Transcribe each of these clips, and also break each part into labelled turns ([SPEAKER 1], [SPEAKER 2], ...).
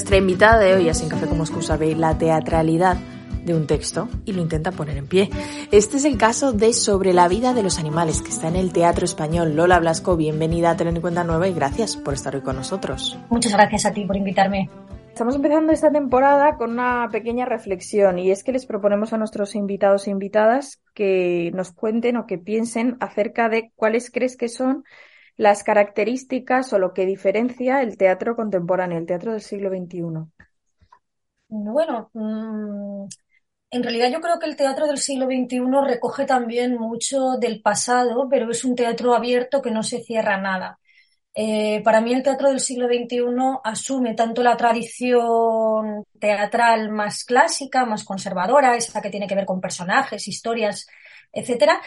[SPEAKER 1] Nuestra invitada de hoy, así en Café como excusa, ve la teatralidad de un texto y lo intenta poner en pie. Este es el caso de Sobre la vida de los animales, que está en el Teatro Español. Lola Blasco, bienvenida a Tener en Cuenta Nueva y gracias por estar hoy con nosotros.
[SPEAKER 2] Muchas gracias a ti por invitarme.
[SPEAKER 1] Estamos empezando esta temporada con una pequeña reflexión y es que les proponemos a nuestros invitados e invitadas que nos cuenten o que piensen acerca de cuáles crees que son las características o lo que diferencia el teatro contemporáneo, el teatro del siglo XXI.
[SPEAKER 2] Bueno, mm, en realidad yo creo que el teatro del siglo XXI recoge también mucho del pasado, pero es un teatro abierto que no se cierra nada. Eh, para mí el teatro del siglo XXI asume tanto la tradición teatral más clásica, más conservadora, esa que tiene que ver con personajes, historias, etcétera,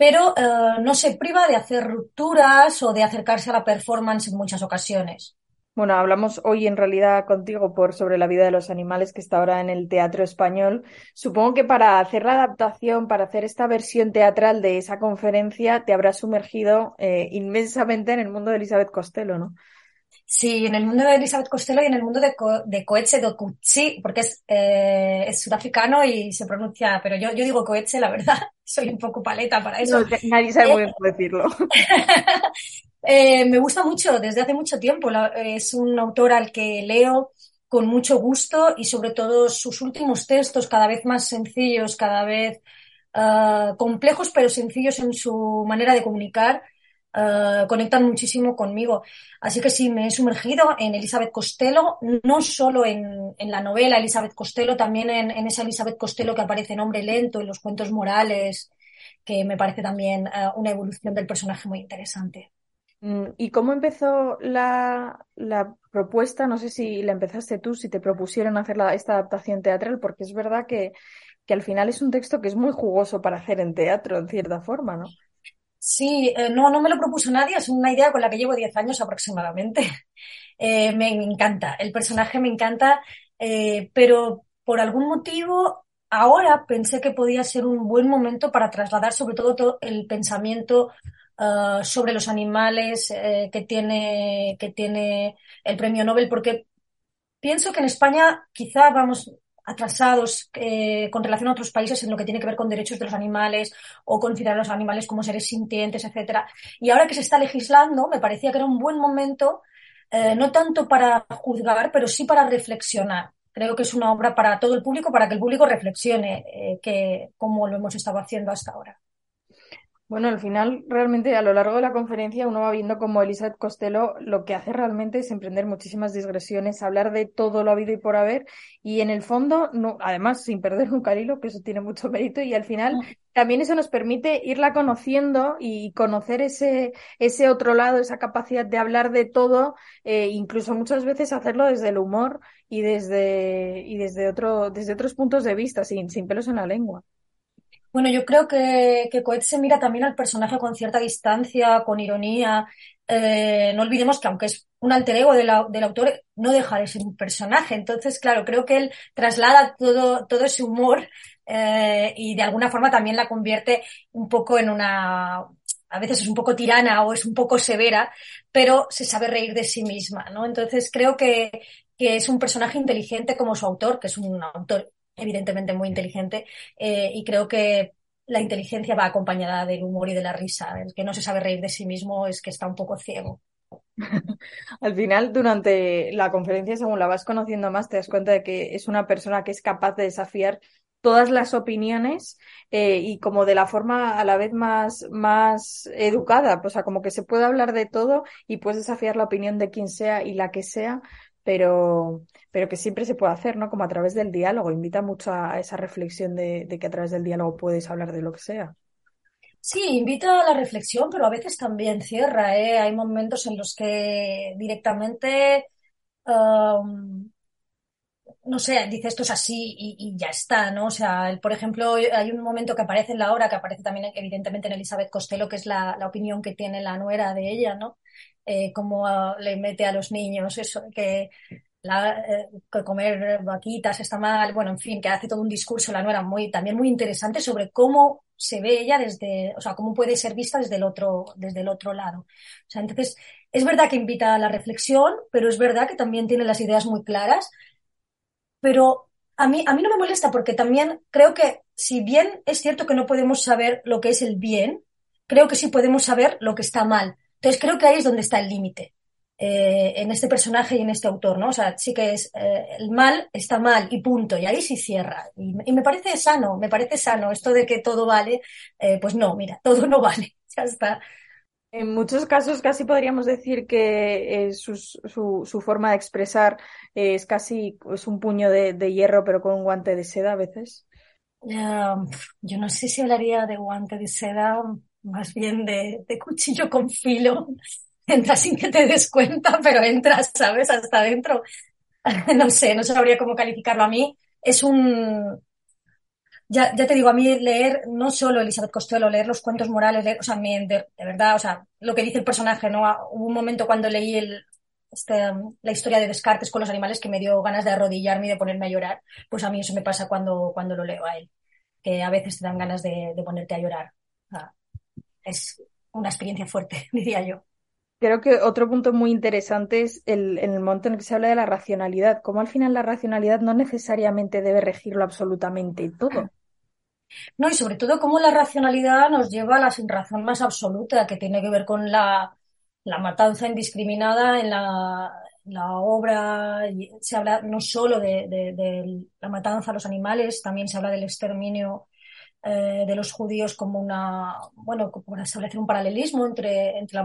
[SPEAKER 2] pero eh, no se priva de hacer rupturas o de acercarse a la performance en muchas ocasiones.
[SPEAKER 1] Bueno, hablamos hoy en realidad contigo por sobre la vida de los animales que está ahora en el teatro español. Supongo que para hacer la adaptación, para hacer esta versión teatral de esa conferencia, te habrás sumergido eh, inmensamente en el mundo de Elizabeth Costello, ¿no?
[SPEAKER 2] Sí, en el mundo de Elizabeth Costello y en el mundo de, Co de porque es, eh, es sudafricano y se pronuncia, pero yo, yo digo Coetze, la verdad, soy un poco paleta para eso.
[SPEAKER 1] nadie sabe muy bien cómo decirlo.
[SPEAKER 2] eh, me gusta mucho, desde hace mucho tiempo. La, es un autor al que leo con mucho gusto y sobre todo sus últimos textos, cada vez más sencillos, cada vez uh, complejos, pero sencillos en su manera de comunicar, Uh, conectan muchísimo conmigo. Así que sí, me he sumergido en Elizabeth Costello, no solo en, en la novela Elizabeth Costello, también en, en, esa Elizabeth Costello que aparece en Hombre Lento, en los cuentos morales, que me parece también uh, una evolución del personaje muy interesante.
[SPEAKER 1] Mm, ¿Y cómo empezó la, la, propuesta? No sé si la empezaste tú, si te propusieron hacer esta adaptación teatral, porque es verdad que, que al final es un texto que es muy jugoso para hacer en teatro, en cierta forma, ¿no?
[SPEAKER 2] Sí, eh, no, no me lo propuso nadie, es una idea con la que llevo 10 años aproximadamente. Eh, me, encanta, el personaje me encanta, eh, pero por algún motivo ahora pensé que podía ser un buen momento para trasladar sobre todo, todo el pensamiento uh, sobre los animales que, tiene, que tiene el premio Nobel, porque pienso que en España quizá vamos atrasados eh, con relación a otros países en lo que tiene que ver con derechos de los animales o considerar a los animales como seres sintientes, etcétera. Y ahora que se está legislando, me parecía que era un buen momento, eh, no tanto para juzgar, pero sí para reflexionar. Creo que es una obra para todo el público, para que el público reflexione, eh, que, como lo hemos estado haciendo hasta ahora.
[SPEAKER 1] Bueno, al final, realmente a lo largo de la conferencia uno va viendo como Elizabeth Costello lo que hace realmente es emprender muchísimas digresiones, hablar de todo lo habido y por haber, y en el fondo, no, además, sin perder un hilo, que eso tiene mucho mérito, y al final también eso nos permite irla conociendo y conocer ese, ese otro lado, esa capacidad de hablar de todo, eh, incluso muchas veces hacerlo desde el humor y desde, y desde, otro, desde otros puntos de vista, sin, sin pelos en la lengua.
[SPEAKER 2] Bueno, yo creo que, que Coetze mira también al personaje con cierta distancia, con ironía. Eh, no olvidemos que aunque es un alter ego de la, del autor, no deja de ser un personaje. Entonces, claro, creo que él traslada todo, todo ese humor eh, y de alguna forma también la convierte un poco en una, a veces es un poco tirana o es un poco severa, pero se sabe reír de sí misma, ¿no? Entonces creo que, que es un personaje inteligente como su autor, que es un autor evidentemente muy inteligente, eh, y creo que la inteligencia va acompañada del humor y de la risa. El que no se sabe reír de sí mismo es que está un poco ciego.
[SPEAKER 1] Al final, durante la conferencia, según la vas conociendo más, te das cuenta de que es una persona que es capaz de desafiar todas las opiniones eh, y como de la forma a la vez más, más educada, o sea, como que se puede hablar de todo y puedes desafiar la opinión de quien sea y la que sea, pero, pero que siempre se puede hacer, ¿no? Como a través del diálogo. Invita mucho a esa reflexión de, que a través del diálogo puedes hablar de lo que sea.
[SPEAKER 2] Sí, invita a la reflexión, pero a veces también cierra, ¿eh? Hay momentos en los que directamente um, no sé, dice esto es así y, ya está, ¿no? O sea, por ejemplo, hay un momento que aparece en la obra, que aparece también evidentemente en Elizabeth Costello, que es la, opinión que tiene la nuera de ella, ¿no? Eh, cómo le mete a los niños eso, que, la, eh, que comer vaquitas está mal, bueno, en fin, que hace todo un discurso la nuera muy, también muy interesante sobre cómo se ve ella desde, o sea, cómo puede ser vista desde el otro, desde el otro lado. O sea, entonces, es verdad que invita a la reflexión, pero es verdad que también tiene las ideas muy claras. Pero a mí, a mí no me molesta porque también creo que si bien es cierto que no podemos saber lo que es el bien, creo que sí podemos saber lo que está mal. Entonces creo que ahí es donde está el límite. Eh, en este personaje y en este autor, ¿no? O sea, sí que es eh, el mal está mal y punto, y ahí sí cierra. Y, me parece sano, me parece sano esto de que todo vale, eh, pues no, mira, todo no vale, ya está.
[SPEAKER 1] En muchos casos casi podríamos decir que eh, su, su, forma de expresar es casi es un puño de, hierro pero con un guante de seda a veces.
[SPEAKER 2] yo no sé si hablaría de guante de seda, más bien de, cuchillo con filo. Entras sin que te des cuenta, pero entras, ¿sabes? Hasta adentro. no sé, no sabría cómo calificarlo a mí. Es un, ya, ya te digo, a mí leer no solo Elizabeth Costello, leer los cuentos morales, leer, o sea, de, de, verdad, o sea, lo que dice el personaje, ¿no? Ah, hubo un momento cuando leí el, este, la historia de Descartes con los animales que me dio ganas de arrodillarme y de ponerme a llorar. Pues a mí eso me pasa cuando, cuando lo leo a él, que a veces te dan ganas de, de ponerte a llorar. O sea, es una experiencia fuerte, diría yo.
[SPEAKER 1] Creo que otro punto muy interesante es el, en el momento en el que se habla de la racionalidad, cómo al final la racionalidad no necesariamente debe regirlo absolutamente todo.
[SPEAKER 2] No, y sobre todo cómo la racionalidad nos lleva a la sinrazón más absoluta, que tiene que ver con la, la matanza indiscriminada en la, la obra. Se habla no solo de, de, la matanza a los animales, también se habla del exterminio eh, de los judíos como una, bueno, para establecer un paralelismo entre, entre la,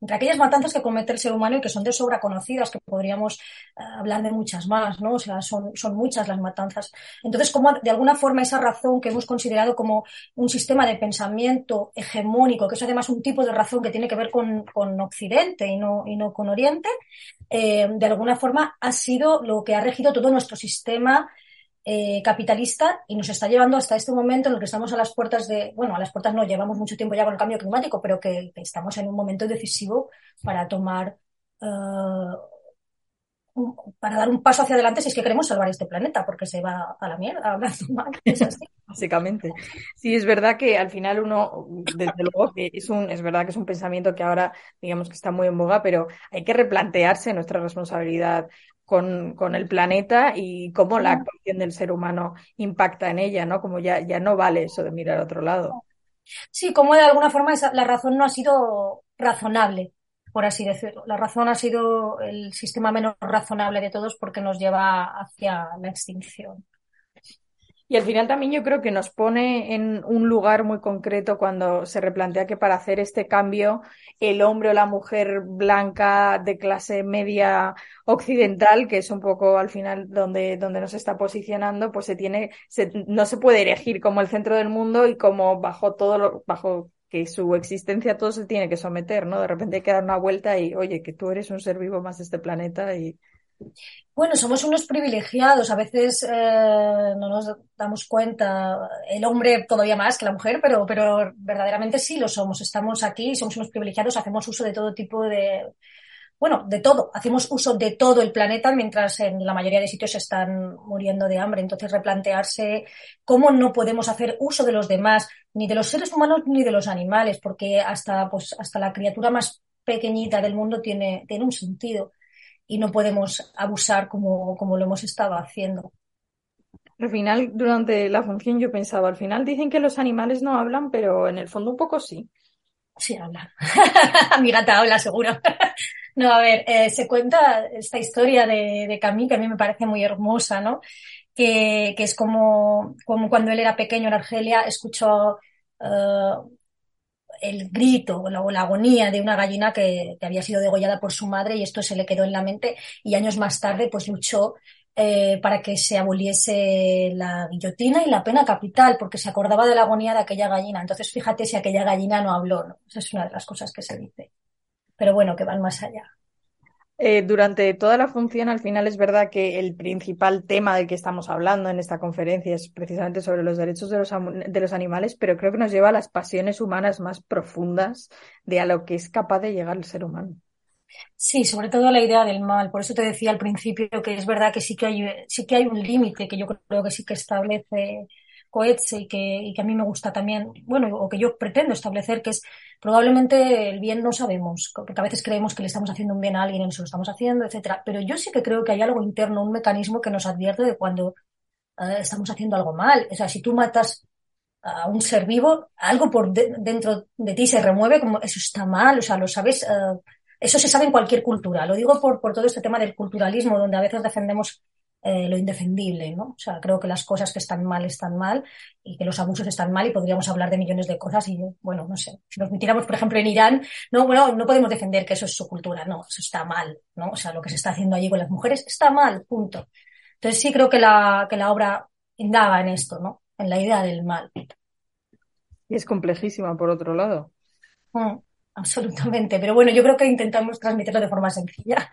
[SPEAKER 2] entre aquellas matanzas que comete el ser humano y que son de sobra conocidas, que podríamos eh, hablar de muchas más, ¿no? O sea, son, son muchas las matanzas. Entonces, como de alguna forma esa razón que hemos considerado como un sistema de pensamiento hegemónico, que es además un tipo de razón que tiene que ver con, con Occidente y no, y no con Oriente, eh, de alguna forma ha sido lo que ha regido todo nuestro sistema eh, capitalista y nos está llevando hasta este momento en el que estamos a las puertas de, bueno, a las puertas no, llevamos mucho tiempo ya con el cambio climático, pero que, estamos en un momento decisivo para tomar, uh, para dar un paso hacia adelante si es que queremos salvar este planeta, porque se va a la mierda hablando mal. Es así.
[SPEAKER 1] Básicamente. Sí, es verdad que al final uno, desde luego que es un, es verdad que es un pensamiento que ahora digamos que está muy en boga, pero hay que replantearse nuestra responsabilidad con, con, el planeta y cómo la actuación del ser humano impacta en ella, ¿no? Como ya, ya no vale eso de mirar a otro lado.
[SPEAKER 2] Sí, como de alguna forma esa, la razón no ha sido razonable, por así decirlo. La razón ha sido el sistema menos razonable de todos porque nos lleva hacia la extinción.
[SPEAKER 1] Y al final también yo creo que nos pone en un lugar muy concreto cuando se replantea que para hacer este cambio el hombre o la mujer blanca de clase media occidental, que es un poco al final donde, donde nos está posicionando, pues se tiene, no se puede elegir como el centro del mundo y como bajo todo lo, bajo que su existencia todo se tiene que someter, ¿no? De repente hay que dar una vuelta y, oye, que tú eres un ser vivo más de este planeta y,
[SPEAKER 2] bueno, somos unos privilegiados, a veces eh, no nos damos cuenta, el hombre todavía más que la mujer, pero, pero verdaderamente sí lo somos. Estamos aquí, somos unos privilegiados, hacemos uso de todo tipo de, bueno, de todo, hacemos uso de todo el planeta mientras en la mayoría de sitios están muriendo de hambre. Entonces, replantearse cómo no podemos hacer uso de los demás, ni de los seres humanos ni de los animales, porque hasta, pues, hasta la criatura más pequeñita del mundo tiene, tiene un sentido y no podemos abusar como, como lo hemos estado haciendo.
[SPEAKER 1] Al final, durante la función yo pensaba, al final dicen que los animales no hablan, pero en el fondo un poco sí.
[SPEAKER 2] Sí, hablan. Mi gata habla, seguro. no, a ver, eh, se cuenta esta historia de, de Camille, que a mí me parece muy hermosa, ¿no? Que, que es como, como cuando él era pequeño en Argelia, escuchó eh, el grito o la, agonía de una gallina que, había sido degollada por su madre y esto se le quedó en la mente y años más tarde pues luchó eh, para que se aboliese la guillotina y la pena capital porque se acordaba de la agonía de aquella gallina. Entonces fíjate si aquella gallina no habló, ¿no? Esa es una de las cosas que se dice. Pero bueno, que van más allá.
[SPEAKER 1] Eh, durante toda la función, al final es verdad que el principal tema del que estamos hablando en esta conferencia es precisamente sobre los derechos de los, de los animales, pero creo que nos lleva a las pasiones humanas más profundas de a lo que es capaz de llegar el ser humano.
[SPEAKER 2] Sí, sobre todo la idea del mal. Por eso te decía al principio que es verdad que sí que hay, sí que hay un límite que yo creo que sí que establece Coetze y que, y que a mí me gusta también, bueno, o que yo pretendo establecer, que es probablemente el bien no sabemos, porque a veces creemos que le estamos haciendo un bien a alguien y no se lo estamos haciendo, etcétera. Pero yo sí que creo que hay algo interno, un mecanismo que nos advierte de cuando eh, estamos haciendo algo mal. O sea, si tú matas a un ser vivo, algo por dentro de ti se remueve como eso está mal, o sea, lo sabes. Eh, eso se sabe en cualquier cultura. Lo digo por, por todo este tema del culturalismo, donde a veces defendemos eh, lo indefendible, ¿no? O sea, creo que las cosas que están mal están mal y que los abusos están mal y podríamos hablar de millones de cosas y, bueno, no sé, si nos metiéramos, por ejemplo, en Irán, no, bueno, no podemos defender que eso es su cultura, no, eso está mal, ¿no? O sea, lo que se está haciendo allí con las mujeres está mal, punto. Entonces sí creo que la, que la obra indaga en esto, ¿no? En la idea del mal.
[SPEAKER 1] Y es complejísima, por otro lado.
[SPEAKER 2] Mm absolutamente. Pero bueno, yo creo que intentamos transmitirlo de forma sencilla.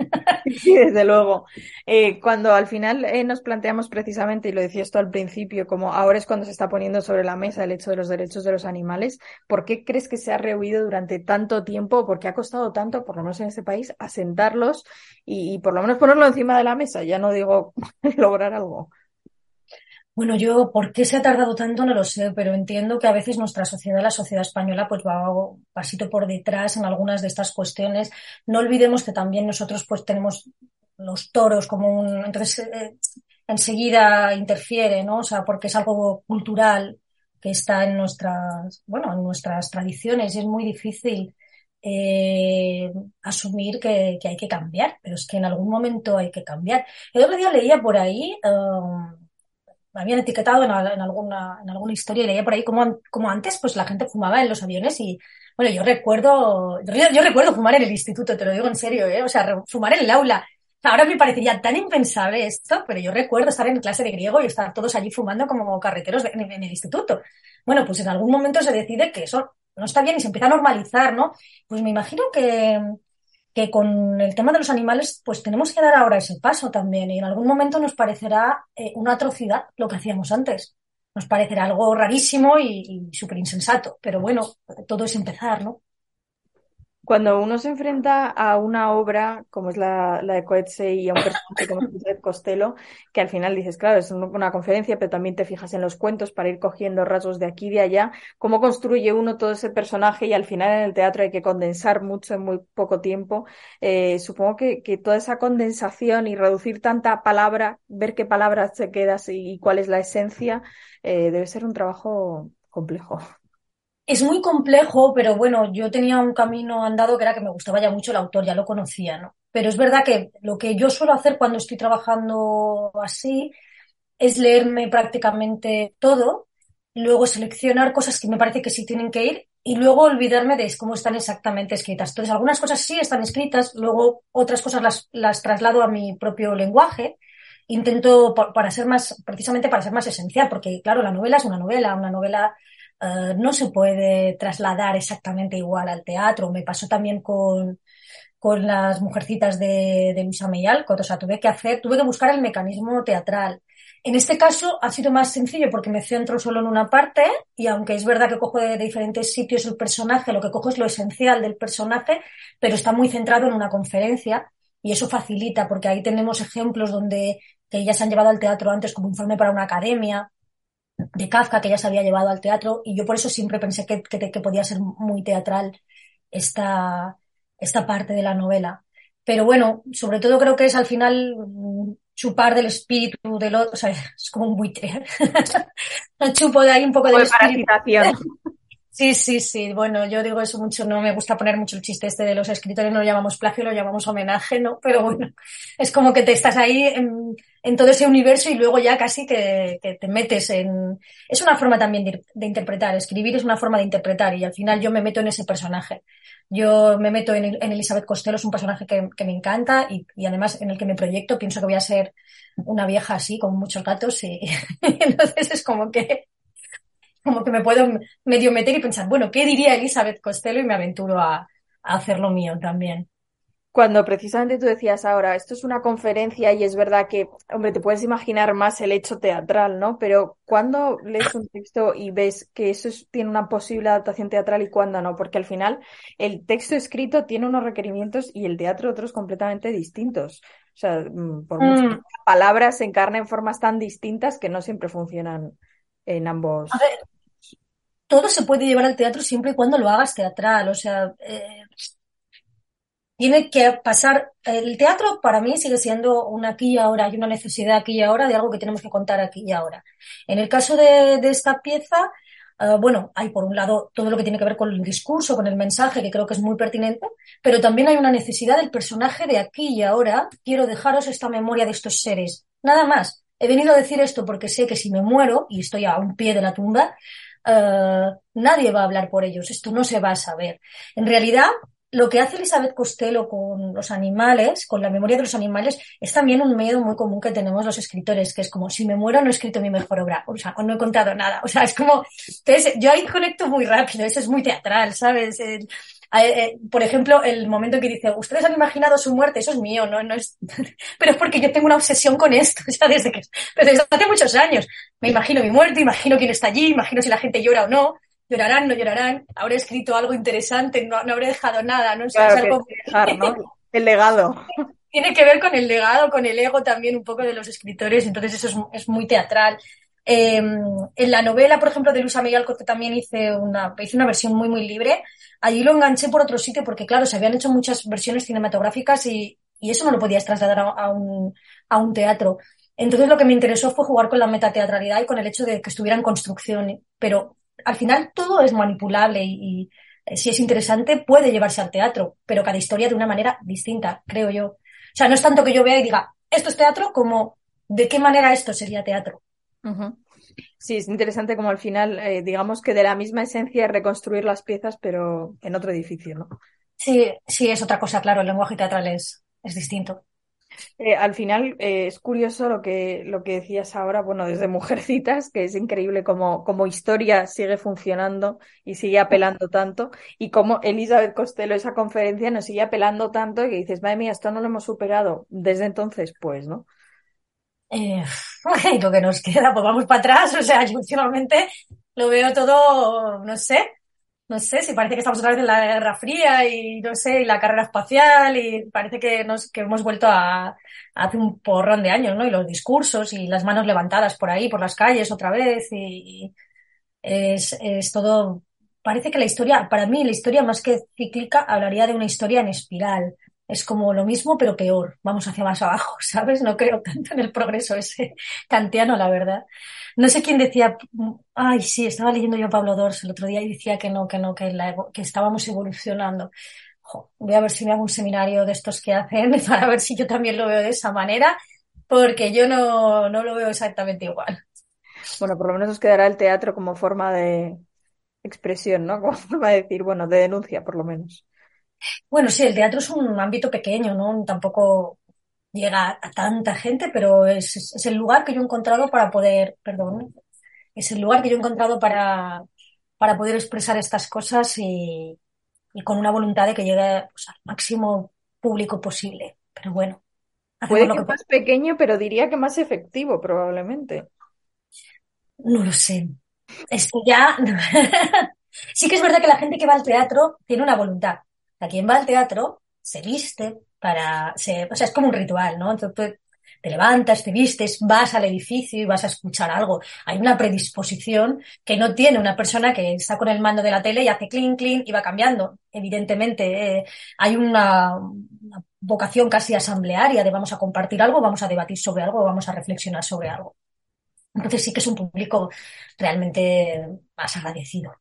[SPEAKER 1] Sí, desde luego. Eh, cuando al final eh, nos planteamos precisamente, y lo decía esto al principio, como ahora es cuando se está poniendo sobre la mesa el hecho de los derechos de los animales, ¿por qué crees que se ha rehuido durante tanto tiempo? ¿Por qué ha costado tanto, por lo menos en este país, asentarlos y, y por lo menos ponerlo encima de la mesa? Ya no digo lograr algo.
[SPEAKER 2] Bueno, yo, ¿por qué se ha tardado tanto? No lo sé, pero entiendo que a veces nuestra sociedad, la sociedad española, pues va pasito por detrás en algunas de estas cuestiones. No olvidemos que también nosotros pues tenemos los toros como un, entonces eh, enseguida interfiere, ¿no? O sea, porque es algo cultural que está en nuestras, bueno, en nuestras tradiciones y es muy difícil eh, asumir que, que, hay que cambiar, pero es que en algún momento hay que cambiar. El otro día leía por ahí, um, me habían etiquetado en, alguna, en alguna historia y leía por ahí como, como antes pues la gente fumaba en los aviones y bueno, yo recuerdo, yo, recuerdo fumar en el instituto, te lo digo en serio, ¿eh? o sea, fumar en el aula. Ahora me parecería tan impensable esto, pero yo recuerdo estar en clase de griego y estar todos allí fumando como carreteros en, en el instituto. Bueno, pues en algún momento se decide que eso no está bien y se empieza a normalizar, ¿no? Pues me imagino que, que con el tema de los animales, pues tenemos que dar ahora ese paso también. Y en algún momento nos parecerá eh, una atrocidad lo que hacíamos antes. Nos parecerá algo rarísimo y, y súper insensato. Pero bueno, todo es empezar, ¿no?
[SPEAKER 1] Cuando uno se enfrenta a una obra como es la, de Coetzee y a un personaje como es Costello, que al final dices, claro, es una conferencia, pero también te fijas en los cuentos para ir cogiendo rasgos de aquí y de allá, cómo construye uno todo ese personaje y al final en el teatro hay que condensar mucho en muy poco tiempo. Eh, supongo que, toda esa condensación y reducir tanta palabra, ver qué palabras se quedas y, cuál es la esencia, eh, debe ser un trabajo complejo.
[SPEAKER 2] Es muy complejo, pero bueno, yo tenía un camino andado que era que me gustaba ya mucho el autor, ya lo conocía, ¿no? Pero es verdad que lo que yo suelo hacer cuando estoy trabajando así es leerme prácticamente todo, luego seleccionar cosas que me parece que sí tienen que ir y luego olvidarme de cómo están exactamente escritas. Entonces, algunas cosas sí están escritas, luego otras cosas las, las traslado a mi propio lenguaje. Intento para ser más, precisamente para ser más esencial, porque claro, la novela es una novela, una novela eh, no se puede trasladar exactamente igual al teatro. Me pasó también con, con las mujercitas de, de Luisa Meyalcott. O sea, tuve que hacer, tuve que buscar el mecanismo teatral. En este caso ha sido más sencillo porque me centro solo en una parte y aunque es verdad que cojo de, diferentes sitios el personaje, lo que cojo es lo esencial del personaje, pero está muy centrado en una conferencia y eso facilita porque ahí tenemos ejemplos donde que ya se han llevado al teatro antes como informe para una academia de Kafka que ya se había llevado al teatro y yo por eso siempre pensé que, que, podía ser muy teatral esta, esta parte de la novela. Pero bueno, sobre todo creo que es al final mm, chupar del espíritu del otro, o sea, es como un buitre. Chupo de ahí un poco de espíritu. Sí, sí, sí. Bueno, yo digo eso mucho, no me gusta poner mucho el chiste este de los escritores, no lo llamamos plagio, lo llamamos homenaje, ¿no? Pero bueno, es como que te estás ahí en, todo ese universo y luego ya casi que, te metes en... Es una forma también de, interpretar, escribir es una forma de interpretar y al final yo me meto en ese personaje. Yo me meto en, en Elizabeth Costello, es un personaje que, que me encanta y, y, además en el que me proyecto, pienso que voy a ser una vieja así, con muchos gatos y entonces es como que como que me puedo medio meter y pensar, bueno, ¿qué diría Elizabeth Costello? Y me aventuro a, a hacer lo mío también.
[SPEAKER 1] Cuando precisamente tú decías ahora, esto es una conferencia y es verdad que, hombre, te puedes imaginar más el hecho teatral, ¿no? Pero cuando lees un texto y ves que eso tiene una posible adaptación teatral y cuándo no? Porque al final el texto escrito tiene unos requerimientos y el teatro otros completamente distintos. O sea, mm, por muchas mm. palabras se encarnan formas tan distintas que no siempre funcionan en ambos.
[SPEAKER 2] A ver, todo se puede llevar al teatro siempre y cuando lo hagas teatral. O sea, eh, tiene que pasar. El teatro para mí sigue siendo una aquí y ahora, hay una necesidad aquí y ahora de algo que tenemos que contar aquí y ahora. En el caso de, esta pieza, eh, bueno, hay por un lado todo lo que tiene que ver con el discurso, con el mensaje, que creo que es muy pertinente, pero también hay una necesidad del personaje de aquí y ahora. Quiero dejaros esta memoria de estos seres. Nada más. He venido a decir esto porque sé que si me muero y estoy a un pie de la tumba, eh, nadie va a hablar por ellos. Esto no se va a saber. En realidad, lo que hace Elizabeth Costello con los animales, con la memoria de los animales, es también un miedo muy común que tenemos los escritores, que es como, si me muero no he escrito mi mejor obra, o sea, o no he contado nada. O sea, es como, entonces, yo ahí conecto muy rápido, eso es muy teatral, ¿sabes? Eh, por ejemplo, el momento que dice, ustedes han imaginado su muerte, eso es mío, no, no es, pero es porque yo tengo una obsesión con esto, o sea, desde que, desde hace muchos años. Me imagino mi muerte, imagino quién está allí, imagino si la gente llora o no, llorarán, no llorarán, habré escrito algo interesante, no, no habré dejado nada, ¿no?
[SPEAKER 1] El legado.
[SPEAKER 2] Tiene que ver con el legado, con el ego también un poco de los escritores, entonces eso es, muy teatral. Em, en la novela, por ejemplo, de Luisa Miguel Cote también hice una, hice una versión muy, muy libre. Allí lo enganché por otro sitio porque, claro, se habían hecho muchas versiones cinematográficas y, y eso no lo podías trasladar a, un, a un teatro. Entonces lo que me interesó fue jugar con la metateatralidad y con el hecho de que estuviera en construcción, pero al final todo es manipulable y, eh, si es interesante puede llevarse al teatro, pero cada historia de una manera distinta, creo yo. O sea, no es tanto que yo vea y diga, esto es teatro, como de qué manera esto sería teatro.
[SPEAKER 1] Sí, es interesante como al final, eh, digamos que de la misma esencia reconstruir las piezas, pero en otro edificio, ¿no?
[SPEAKER 2] Sí, sí, es otra cosa, claro, el lenguaje teatral es, es distinto.
[SPEAKER 1] Eh, al final eh, es curioso lo que, lo que decías ahora, bueno, desde Mujercitas, que es increíble como, como historia sigue funcionando y sigue apelando tanto, y como Elizabeth Costello, esa conferencia, nos sigue apelando tanto que dices, madre mía, esto no lo hemos superado desde entonces, pues, ¿no?
[SPEAKER 2] Eh, lo que nos queda, pues vamos para atrás, o sea, yo últimamente lo veo todo, no sé, no sé, si parece que estamos otra vez en la Guerra Fría y no sé, y la carrera espacial y parece que nos, que hemos vuelto a, hace un porrón de años, ¿no? Y los discursos y las manos levantadas por ahí, por las calles otra vez y, es, es todo, parece que la historia, para mí la historia más que cíclica hablaría de una historia en espiral. Es como lo mismo pero peor, vamos hacia más abajo, ¿sabes? No creo tanto en el progreso ese kantiano, la verdad. No sé quién decía, ay, sí, estaba leyendo yo a Pablo Dors el otro día y decía que no, que no, que, que estábamos evolucionando. voy a ver si me hago un seminario de estos que hacen para ver si yo también lo veo de esa manera, porque yo no, no lo veo exactamente igual.
[SPEAKER 1] Bueno, por lo menos nos quedará el teatro como forma de expresión, ¿no? Como forma de decir, bueno, de denuncia, por lo menos.
[SPEAKER 2] Bueno, sí, el teatro es un ámbito pequeño, ¿no? Tampoco llega a tanta gente, pero es, es, el lugar que yo he encontrado para poder, perdón, es el lugar que yo he encontrado para, para poder expresar estas cosas y, y con una voluntad de que llegue pues, al máximo público posible. Pero bueno.
[SPEAKER 1] Puede que, más pequeño, pero diría que más efectivo, probablemente.
[SPEAKER 2] No lo sé. Es ya. sí que es verdad que la gente que va al teatro tiene una voluntad. A quien va al teatro se viste, para, o sea, es como un ritual, ¿no? Entonces te levantas, te vistes, vas al edificio y vas a escuchar algo. Hay una predisposición que no tiene una persona que está con el mando de la tele y hace clean, clean y va cambiando. Evidentemente, eh, hay una, vocación casi asamblearia de vamos a compartir algo, vamos a debatir sobre algo, vamos a reflexionar sobre algo. Entonces sí que es un público realmente más agradecido.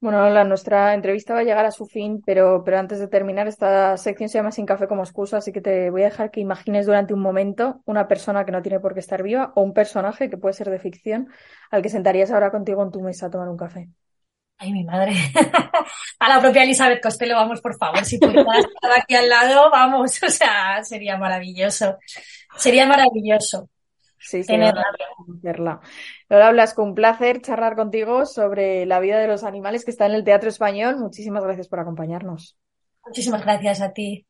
[SPEAKER 1] Bueno, la, nuestra entrevista va a llegar a su fin, pero, pero antes de terminar, esta sección se llama Sin café como excusa, así que te voy a dejar que imagines durante un momento una persona que no tiene por qué estar viva o un personaje que puede ser de ficción al que sentarías ahora contigo en tu mesa a tomar un café.
[SPEAKER 2] Ay, mi madre. a la propia Elizabeth Costello, vamos, por favor, si pudiera estar aquí al lado, vamos, o sea, sería maravilloso. Sería maravilloso.
[SPEAKER 1] Sí, sí, conocerla. Lola Blasco, un placer charlar contigo sobre la vida de los animales que está en el Teatro Español. Muchísimas gracias por acompañarnos.
[SPEAKER 2] Muchísimas gracias a ti.